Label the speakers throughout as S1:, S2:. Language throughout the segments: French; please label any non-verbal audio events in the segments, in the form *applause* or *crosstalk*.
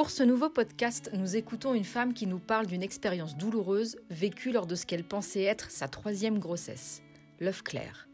S1: Pour ce nouveau podcast, nous écoutons une femme qui nous parle d'une expérience douloureuse vécue lors de ce qu'elle pensait être sa troisième grossesse, l'œuf clair.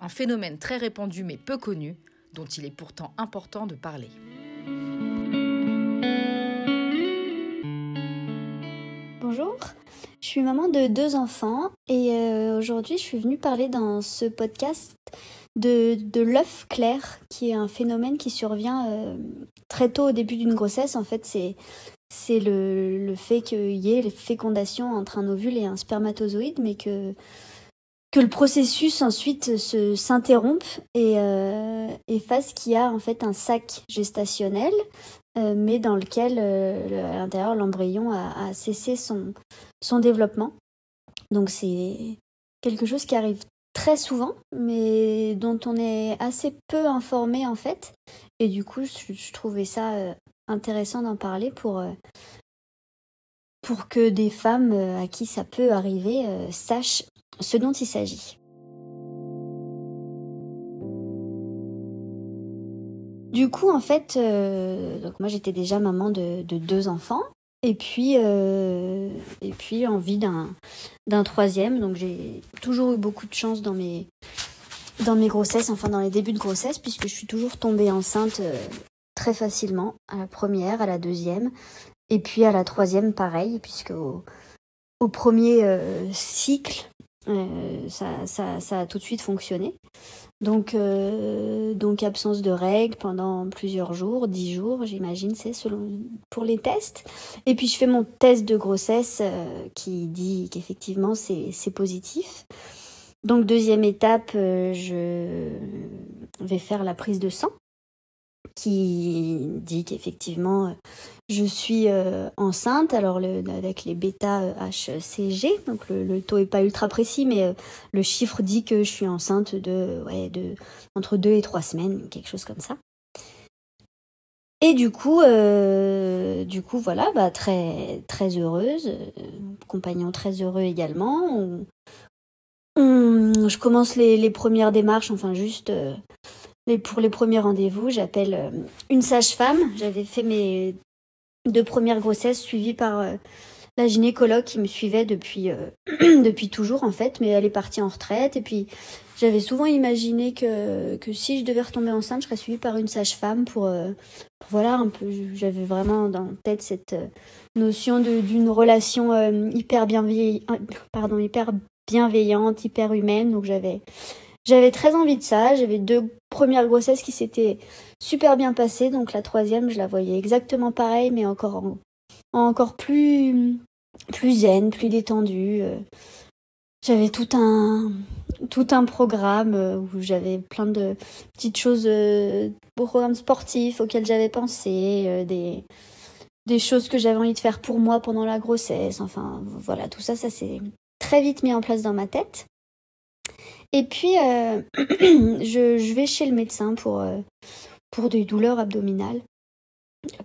S1: Un phénomène très répandu mais peu connu, dont il est pourtant important de parler.
S2: Bonjour, je suis maman de deux enfants et euh, aujourd'hui je suis venue parler dans ce podcast de, l'œuf clair, qui est un phénomène qui survient euh, très tôt au début d'une grossesse. En fait, c'est le, fait qu'il y ait les fécondations entre un ovule et un spermatozoïde, mais que, que le processus ensuite se, s'interrompe et, euh, et fasse qu'il y a en fait un sac gestationnel, euh, mais dans lequel à l'intérieur l'embryon a, a, cessé son, son développement. Donc c'est quelque chose qui arrive très souvent, mais dont on est assez peu informé en fait. Et du coup, je, trouvais ça euh, intéressant d'en parler pour, euh, pour que des femmes euh, à qui ça peut arriver sachent ce dont il s'agit. Du coup, en fait, moi j'étais déjà maman de deux enfants et puis, euh, et puis envie d'un, troisième. Donc j'ai toujours eu beaucoup de chance dans mes, dans mes grossesses, enfin dans les débuts de grossesse, puisque je suis toujours tombée enceinte euh, très facilement, à la première, à la deuxième, et puis à la troisième pareil, puisque au, premier euh, cycle, ça, ça, ça, a tout de suite fonctionné. Donc, euh, donc absence de règles pendant plusieurs jours, dix jours, j'imagine, c'est selon pour les tests. Et puis je fais mon test de grossesse euh, qui dit qu'effectivement c'est positif. Donc deuxième étape, euh, je vais faire la prise de sang qui dit qu'effectivement euh, je suis euh, enceinte. Alors avec les bêta HCG, donc le, taux est pas ultra précis, mais euh, le chiffre dit que je suis enceinte de, ouais, de entre deux et trois semaines, quelque chose comme ça. Et du coup, euh, du coup, voilà, bah, très, très heureuse, compagnon très heureux également. Je commence les, premières démarches, enfin juste les, pour les premiers rendez-vous, j'appelle euh, une sage-femme. J'avais fait mes deux premières grossesses suivies par euh, la gynécologue qui me suivait depuis, euh, *clears throat* depuis toujours en fait, mais elle est partie en retraite. Et puis j'avais souvent imaginé que, que si je devais retomber enceinte, je serais suivie par une sage-femme pour, voilà un peu. J'avais vraiment dans tête cette notion d'une relation hyper bienveillante, pardon, hyper bienveillante, hyper humaine. Donc j'avais j'avais très envie de ça. J'avais deux premières grossesses qui s'étaient super bien passées. Donc la troisième, je la voyais exactement pareil, mais encore en, encore plus plus zen, plus détendue. J'avais tout un tout un programme où j'avais plein de petites choses, euh, programmes sportifs auxquels j'avais pensé, euh, des des choses que j'avais envie de faire pour moi pendant la grossesse. Enfin, voilà, tout ça, ça s'est très vite mis en place dans ma tête. Et puis, euh, *clears throat* je, vais chez le médecin pour, euh, pour des douleurs abdominales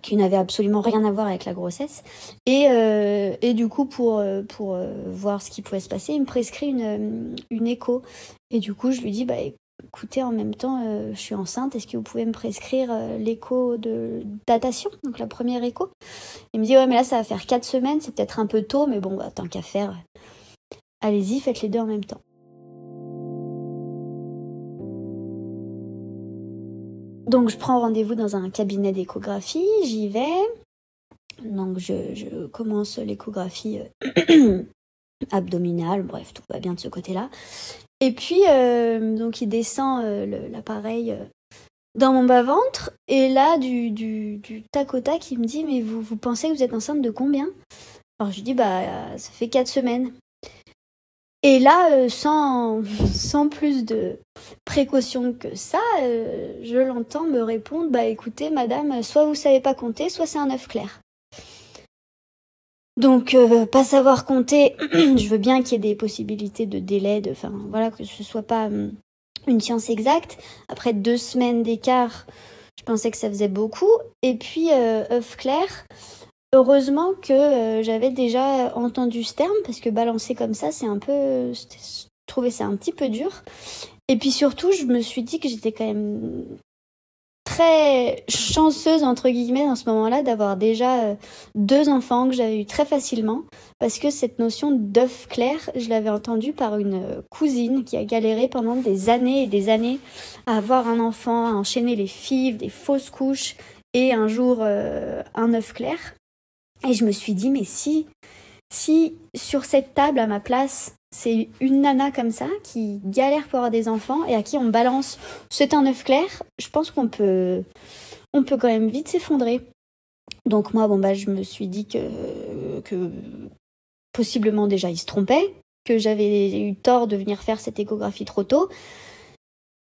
S2: qui n'avaient absolument rien à voir avec la grossesse. Et, euh, et du coup, pour, pour voir ce qui pouvait se passer, il me prescrit une, une écho. Et du coup, je lui dis, bah, écoutez, en même temps, je suis enceinte, est-ce que vous pouvez me prescrire l'écho de datation, donc la première écho? Il me dit, ouais, mais là, ça va faire 4 semaines, c'est peut-être un peu tôt, mais bon, bah, tant qu'à faire, allez-y, faites les deux en même temps. Donc je prends rendez-vous dans un cabinet d'échographie, j'y vais. Donc je, commence l'échographie euh, *clears throat* abdominale, bref, tout va bien de ce côté-là. Et puis, euh, donc il descend euh, l'appareil dans mon bas-ventre, et là, du, du, du, tac au il me dit, mais vous, vous pensez que vous êtes enceinte de combien? Alors je lui dis, bah ça fait 4 semaines. Et là, sans, *laughs* sans plus de précaution que ça, je l'entends me répondre, bah écoutez, madame, soit vous savez pas compter, soit c'est un œuf clair. Donc, euh, pas savoir compter, *clears throat* je veux bien qu'il y ait des possibilités de délai, de, enfin, voilà, que ce soit pas hum, une science exacte. Après deux semaines d'écart, je pensais que ça faisait beaucoup. Et puis, euh, œuf clair, heureusement que euh, j'avais déjà entendu ce terme, parce que balancer comme ça, c'est un peu. Je trouvais ça un petit peu dur. Et puis surtout, je me suis dit que j'étais quand même très chanceuse entre guillemets dans ce moment-là d'avoir déjà euh, deux enfants que j'avais eu très facilement parce que cette notion d'œuf clair, je l'avais entendue par une euh, cousine qui a galéré pendant des années et des années à avoir un enfant, à enchaîner les fives, des fausses couches et un jour un œuf clair. Et je me suis dit mais si si sur cette table à ma place c'est une nana comme ça qui galère pour avoir des enfants et à qui on balance c'est un œuf clair, je pense qu'on peut, on peut quand même vite s'effondrer. Donc moi, bon bah, je me suis dit que, que possiblement déjà il se trompait, que j'avais eu tort de venir faire cette échographie trop tôt.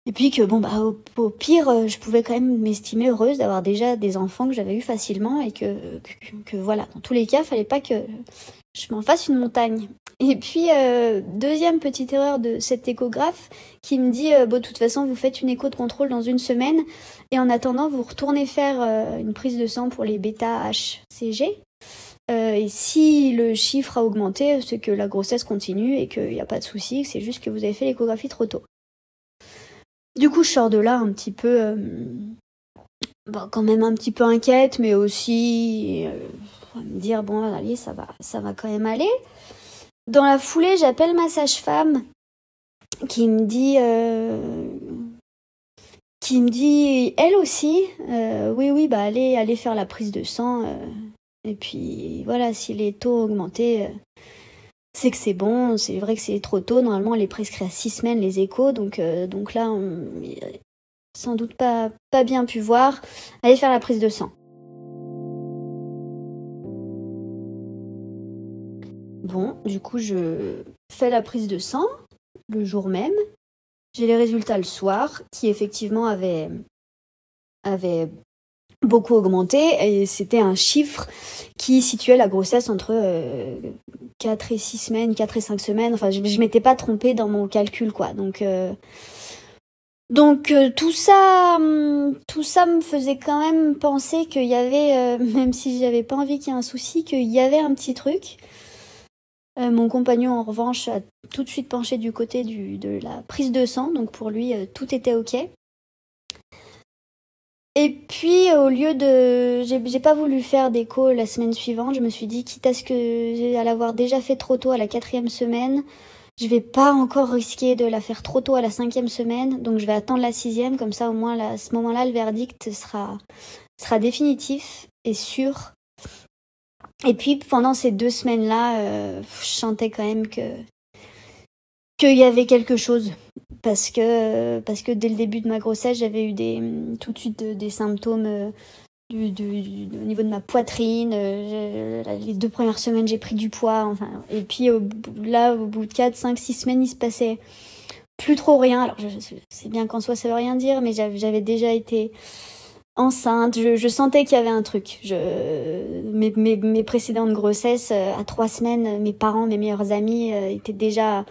S2: Et puis que bon bah au, pire, je pouvais quand même m'estimer heureuse d'avoir déjà des enfants que j'avais eu facilement et que, que, que, voilà, dans tous les cas, fallait pas que je m'en fasse une montagne. Et puis, euh, deuxième petite erreur de cet échographe qui me dit, euh, bon, de toute façon, vous faites une écho de contrôle dans une semaine et en attendant, vous retournez faire euh, une prise de sang pour les bêta-HCG. et si le chiffre a augmenté, c'est que la grossesse continue et qu'il n'y a pas de souci, c'est juste que vous avez fait l'échographie trop tôt. Du coup, je sors de là un petit peu, bon, quand même un petit peu inquiète, mais aussi me dire, bon, allez, ça va, ça va quand même aller. Dans la foulée, j'appelle ma sage-femme qui me dit, euh, qui me dit, elle aussi, euh, oui, oui, bah allez, allez faire la prise de sang. Euh, et puis voilà, si les taux augmentés, c'est que c'est bon. C'est vrai que c'est trop tôt. Normalement, elle est prescrit à six semaines les échos, donc donc là, on, sans doute pas pas bien pu voir. Allez faire la prise de sang. Bon, du coup, je fais la prise de sang le jour même. J'ai les résultats le soir, qui effectivement avaient, beaucoup augmenté. Et c'était un chiffre qui situait la grossesse entre 4 euh, et 6 semaines, 4 et 5 semaines. Enfin, je, ne m'étais pas trompée dans mon calcul, quoi. Donc, euh, donc euh, tout ça, hum, tout ça me faisait quand même penser qu'il y avait, *laughs* même si j'avais pas envie qu'il y ait un souci, qu'il y avait un petit truc. Euh, mon compagnon, en revanche, a tout de suite penché du côté de la prise de sang, donc pour lui, euh, tout était OK. Et puis, au lieu de. J'ai pas voulu faire d'écho la semaine suivante, je me suis dit, quitte à ce que. à l'avoir déjà fait trop tôt à la quatrième semaine, je vais pas encore risquer de la faire trop tôt à la cinquième semaine, donc je vais attendre la sixième, comme ça, au moins, à ce moment-là, le verdict sera, sera définitif et sûr. Et puis pendant ces deux semaines-là, euh, je sentais quand même que qu'il y avait quelque chose parce que parce que dès le début de ma grossesse, j'avais eu des tout de suite des symptômes euh, du, au niveau de ma poitrine. Euh, les deux premières semaines, j'ai pris du poids. Enfin, et puis là, au bout de 4, 5, 6 semaines, il se passait plus trop rien. Alors, c'est bien qu'en soi, ça veut rien dire, mais j'avais déjà été enceinte, je, sentais qu'il y avait un truc. Je, mes, mes, précédentes grossesses, euh, à trois semaines, mes parents, mes meilleurs amis euh, étaient déjà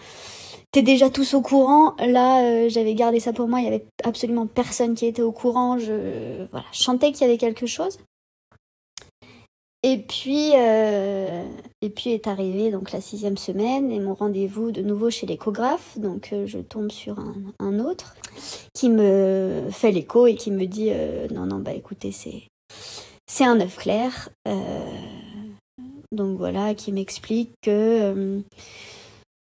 S2: étaient déjà tous au courant. Là, euh, j'avais gardé ça pour moi. Il y avait absolument personne qui était au courant. Je, voilà, qu'il y avait quelque chose. Et puis, euh, et puis est arrivée donc la sixième semaine et mon rendez-vous de nouveau chez l'échographe. Donc euh, je tombe sur un, autre qui me fait l'écho et qui me dit non non bah écoutez c'est c'est un œuf clair. donc voilà qui m'explique que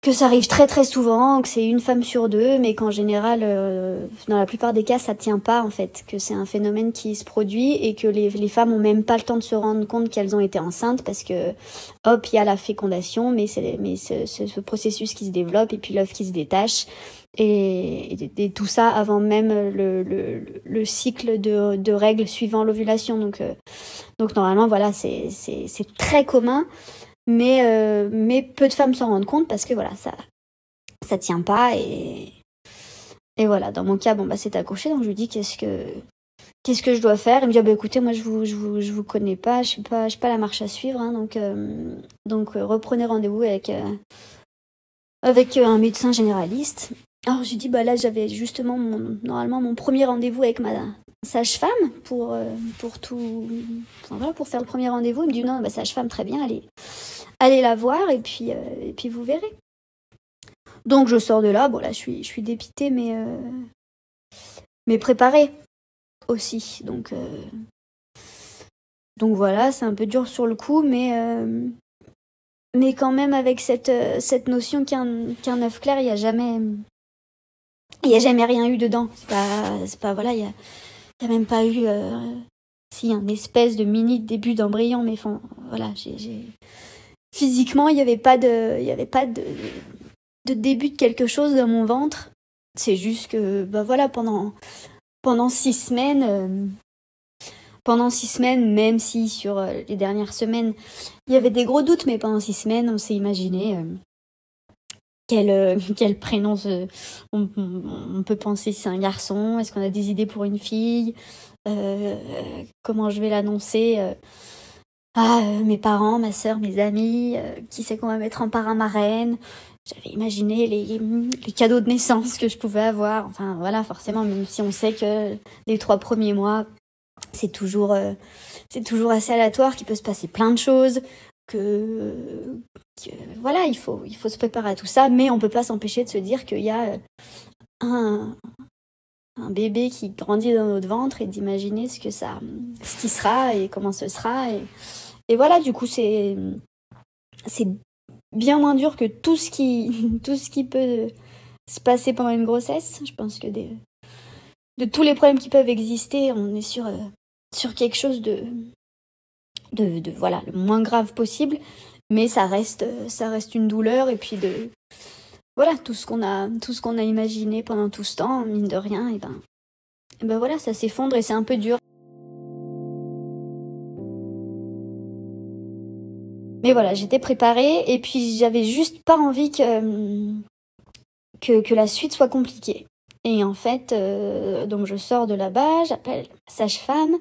S2: que ça arrive très très souvent, que c'est une femme sur deux, mais qu'en général, euh, dans la plupart des cas, ça tient pas en fait, que c'est un phénomène qui se produit et que les, les femmes ont même pas le temps de se rendre compte qu'elles ont été enceintes parce que hop, il y a la fécondation, mais c'est mais ce, ce, processus qui se développe et puis l'œuf qui se détache et, et, tout ça avant même le, le, le cycle de, de, règles suivant l'ovulation. Donc euh, donc normalement voilà, c'est c'est très commun. Mais, euh, mais peu de femmes s'en rendent compte parce que voilà, ça ça tient pas et, et voilà, dans mon cas, bon bah c'est accouché, donc je lui dis qu'est-ce que qu'est-ce que je dois faire? Il me dit, ah, bah, écoutez, moi, je vous, je vous, je vous connais pas, je suis pas, je pas la marche à suivre, hein, donc, donc reprenez rendez-vous avec, avec un médecin généraliste. Alors j'ai dit bah là j'avais justement mon, normalement mon premier rendez-vous avec ma sage-femme pour pour tout pour faire le premier rendez-vous. Il me dit non sage-femme très bien allez la voir et puis et puis vous verrez. Donc je sors de là, bon là je suis, je suis dépitée mais, euh, mais préparée aussi. Donc, euh, voilà, c'est un peu dur sur le coup, mais, euh, quand même avec cette, cette notion qu'un œuf clair, il n'y a jamais... Il n'y a jamais rien eu dedans. C'est pas, voilà, même pas eu si un espèce de mini début d'embryon, mais voilà, j'ai physiquement il n'y avait pas de, il y avait pas de, de début de quelque chose dans mon ventre. C'est juste que, bah voilà, pendant, pendant six semaines, euh, pendant six semaines, même si sur euh, les dernières semaines, il y avait des gros doutes, mais pendant six semaines, on s'est imaginé euh, quel, *laughs* quel prénom on, peut penser c'est un garçon, est-ce qu'on a des idées pour une fille, comment je vais l'annoncer à mes parents, ma soeur, mes amis, qui c'est qu'on va mettre en parrain j'avais imaginé les, les, cadeaux de naissance que je pouvais avoir. Enfin voilà, forcément, même si on sait que les trois premiers mois, c'est toujours, euh, c'est toujours assez aléatoire, qu'il peut se passer plein de choses, que, voilà, il faut, il faut se préparer à tout ça, mais on peut pas s'empêcher de se dire qu'il y a euh, un, un bébé qui grandit dans notre ventre et d'imaginer ce que ça, ce qui sera et comment ce sera. Et, et voilà, du coup, c'est, c'est bien moins dur que tout ce qui, *laughs* tout ce qui peut se passer pendant une grossesse. Je pense que de tous les problèmes qui peuvent exister, on est sur, euh, sur quelque chose de, de, de, voilà, le moins grave possible. Mais ça reste, ça reste une douleur et puis de, voilà, tout ce qu'on a, tout ce qu'on a imaginé pendant tout ce temps, mine de rien, et ben, et ben voilà, ça s'effondre et c'est un peu dur. Mais voilà, j'étais préparée et puis j'avais juste pas envie que, que, la suite soit compliquée. Et en fait, euh, donc je sors de là-bas, j'appelle sage-femme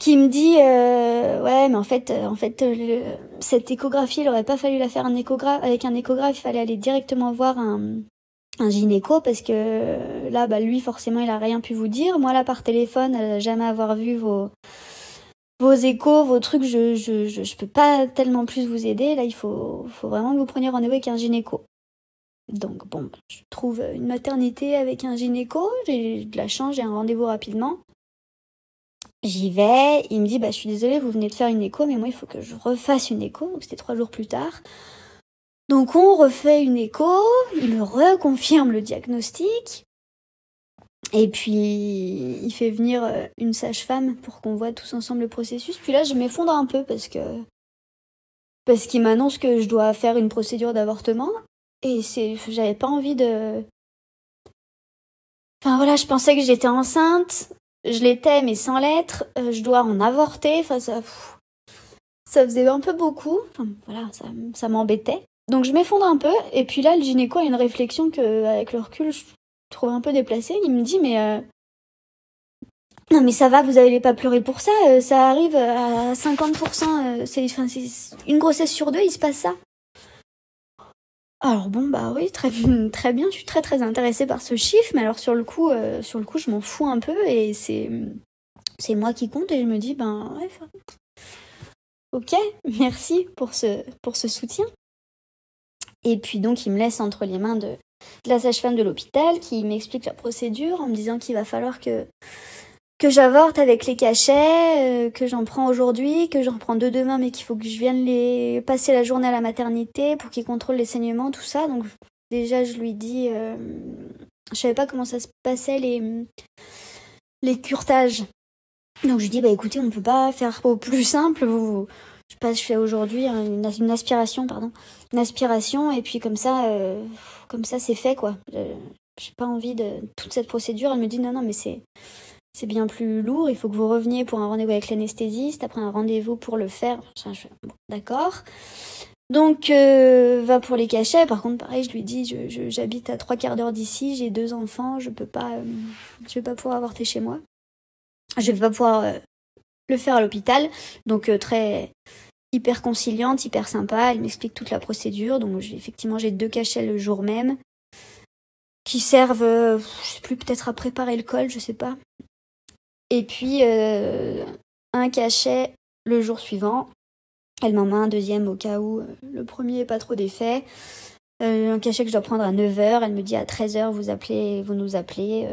S2: qui me dit euh, ouais mais en fait en fait cette échographie il aurait pas fallu la faire un échographe avec un échographe il fallait aller directement voir un, un gynéco parce que là bah lui forcément il a rien pu vous dire moi là par téléphone jamais avoir vu vos vos échos, vos trucs, je, je, je, peux pas tellement plus vous aider. Là, il faut, faut vraiment que vous preniez rendez-vous avec un gynéco. Donc, bon, je trouve une maternité avec un gynéco. J'ai de la chance, j'ai un rendez-vous rapidement. J'y vais. Il me dit, bah, je suis désolée, vous venez de faire une écho, mais moi, il faut que je refasse une écho. Donc, c'était trois jours plus tard. Donc, on refait une écho. Il me reconfirme le diagnostic. Et puis, il fait venir euh, une sage-femme pour qu'on voit tous ensemble le processus. Puis là, je m'effondre un peu parce que. Parce qu'il m'annonce que je dois faire une procédure d'avortement. Et c'est. J'avais pas envie de. Enfin voilà, je pensais que j'étais enceinte. Je l'étais, mais sans l'être. Euh, je dois en avorter. Enfin, ça. Ça faisait un peu beaucoup. Enfin, voilà, ça, m'embêtait. Donc je m'effondre un peu. Et puis là, le gynéco a une réflexion que, avec le recul, je trouve un peu déplacé. Il me dit, mais. Euh, non, mais ça va, vous n'allez pas pleurer pour ça. Euh, ça arrive à 50%. Euh, c'est, enfin, c'est une grossesse sur deux, il se passe ça. Alors bon, bah oui, *laughs* très, bien. Je suis très très intéressée par ce chiffre. Mais alors sur le coup, sur le coup je m'en fous un peu. Et c'est, c'est moi qui compte. Et je me dis, ben ouais. Ok, *laughs* merci pour ce, pour ce soutien. Et puis donc, il me laisse entre les mains de, la sage-femme de l'hôpital qui m'explique la procédure en me disant qu'il va falloir que que j'avorte avec les cachets, euh, que j'en prends aujourd'hui, que j'en prends deux demain, mais qu'il faut que je vienne passer la journée à la maternité pour qu'ils contrôlent les saignements, tout ça. Donc déjà je lui dis, euh, je savais pas comment ça se passait les les curetages. Donc je lui dis bah écoutez on peut pas faire au plus simple, vous, je sais pas, je fais aujourd'hui une, aspiration, pardon, une aspiration et puis comme ça, euh, comme ça c'est fait quoi. J'ai pas envie de toute cette procédure. Elle me dit non non mais c'est c'est bien plus lourd. Il faut que vous reveniez pour un rendez-vous avec l'anesthésiste, après un rendez-vous pour le faire. D'accord. Donc euh, va pour les cachets. Par contre pareil, je lui dis j'habite à trois quarts d'heure d'ici, j'ai deux enfants, je peux pas, euh, je vais pas pouvoir avorter chez moi. je vais pas pouvoir le faire à l'hôpital. Donc très hyper conciliante, hyper sympa. Elle m'explique toute la procédure. Donc effectivement, j'ai deux cachets le jour même qui servent, je sais plus, peut-être à préparer le col, je sais pas. Et puis un cachet le jour suivant. Elle m'en met un deuxième au cas où le premier n'est pas trop d'effet. un cachet que je dois prendre à 9h. Elle me dit à 13h, vous, appelez, vous nous appelez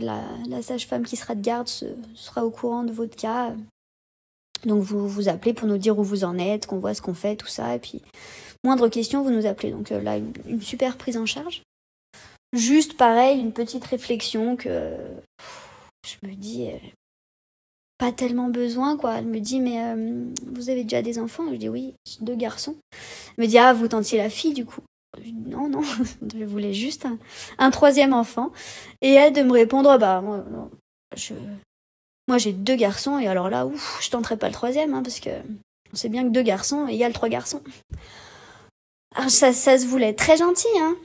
S2: la, sage-femme qui sera de garde sera au courant de votre cas. Donc vous vous appelez pour nous dire où vous en êtes, qu'on voit ce qu'on fait, tout ça. Et puis, moindre question, vous nous appelez. Donc euh, là, une, super prise en charge. Juste pareil, une petite réflexion que je me dis, euh, pas tellement besoin, quoi. Elle me dit, mais euh, vous avez déjà des enfants? Je dis, oui, deux garçons. Elle me dit, ah, vous tentiez la fille, du coup? Non, non, *laughs* je voulais juste un, troisième enfant. Et elle de me répondre, bah, moi, je, moi j'ai deux garçons, et alors là, ouf, je tenterai pas le troisième, hein, parce que on sait bien que deux garçons égale trois garçons. Alors ça, ça se voulait très gentil, hein.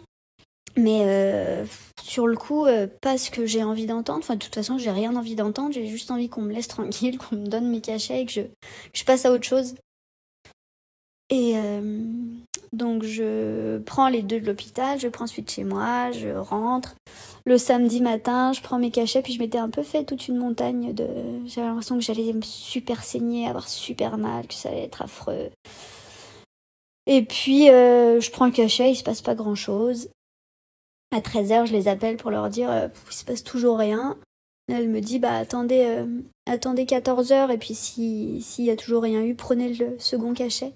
S2: Mais euh, sur le coup, euh, pas ce que j'ai envie d'entendre. Enfin, de toute façon, j'ai rien envie d'entendre. J'ai juste envie qu'on me laisse *laughs* tranquille, qu'on me donne mes cachets et que je, passe à autre chose. Et euh, donc je prends les deux de l'hôpital, je prends ensuite chez moi, je rentre. Le samedi matin, je prends mes cachets, puis je m'étais un peu fait toute une montagne de... J'avais l'impression que j'allais me super saigner, avoir super mal, que ça allait être affreux. Et puis je prends le cachet, il se passe pas grand-chose. À 13h, je les appelle pour leur dire euh, il se passe toujours rien. Elle me dit bah attendez attendez 14h et puis s'il y a toujours rien eu, prenez le second cachet.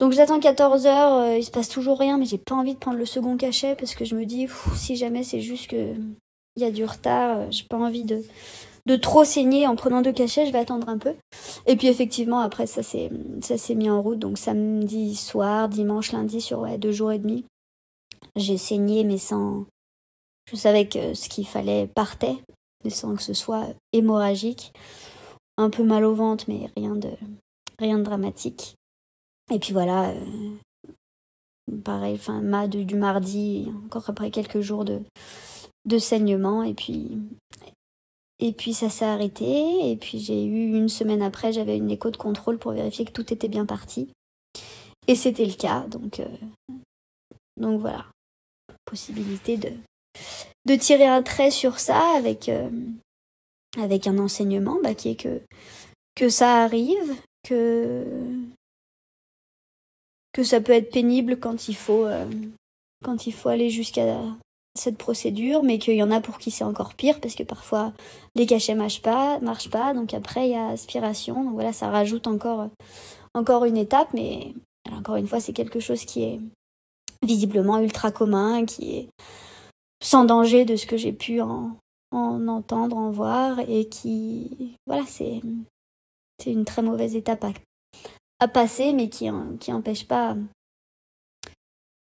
S2: Donc j'attends 14 heures, euh, il se passe toujours rien, mais j'ai pas envie de prendre le second cachet parce que je me dis, si jamais c'est juste que il y a du retard, euh, j'ai pas envie de, de trop saigner en prenant deux cachets, je vais attendre un peu. Et puis effectivement, après, ça s'est, ça s'est mis en route. Donc samedi soir, dimanche, lundi, sur deux jours et demi, j'ai saigné, mais sans. Je savais que ce qu'il fallait partait, mais sans que ce soit hémorragique. Un peu mal au ventre, mais rien de, rien de dramatique. Et puis voilà, euh, pareil, enfin, ma du mardi, encore après quelques jours de, de saignement, et puis, et puis ça s'est arrêté, et puis j'ai eu une semaine après, j'avais une écho de contrôle pour vérifier que tout était bien parti. Et c'était le cas, donc, euh, donc voilà, possibilité de, de tirer un trait sur ça avec, euh, avec un enseignement bah, qui est que, que ça arrive, que que ça peut être pénible quand il faut, euh, quand il faut aller jusqu'à cette procédure, mais qu'il y en a pour qui c'est encore pire parce que parfois les cachets marchent pas, marchent pas, donc après il y a aspiration, donc voilà, ça rajoute encore, encore une étape, mais encore une fois, c'est quelque chose qui est visiblement ultra commun, qui est sans danger de ce que j'ai pu en, en entendre, en voir, et qui, voilà, c'est, une très mauvaise étape à à passer, mais qui qui empêche pas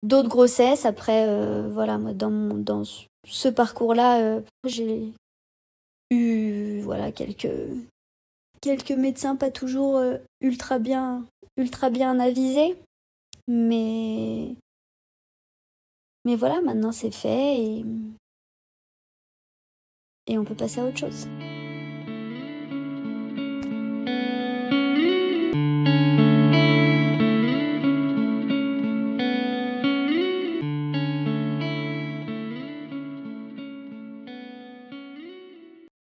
S2: d'autres grossesses. Après, euh, voilà, moi, dans, dans ce parcours-là, euh, j'ai eu voilà, quelques, quelques médecins pas toujours euh, ultra, bien, ultra bien avisés. Mais, mais voilà, maintenant c'est fait et, et on peut passer à autre chose.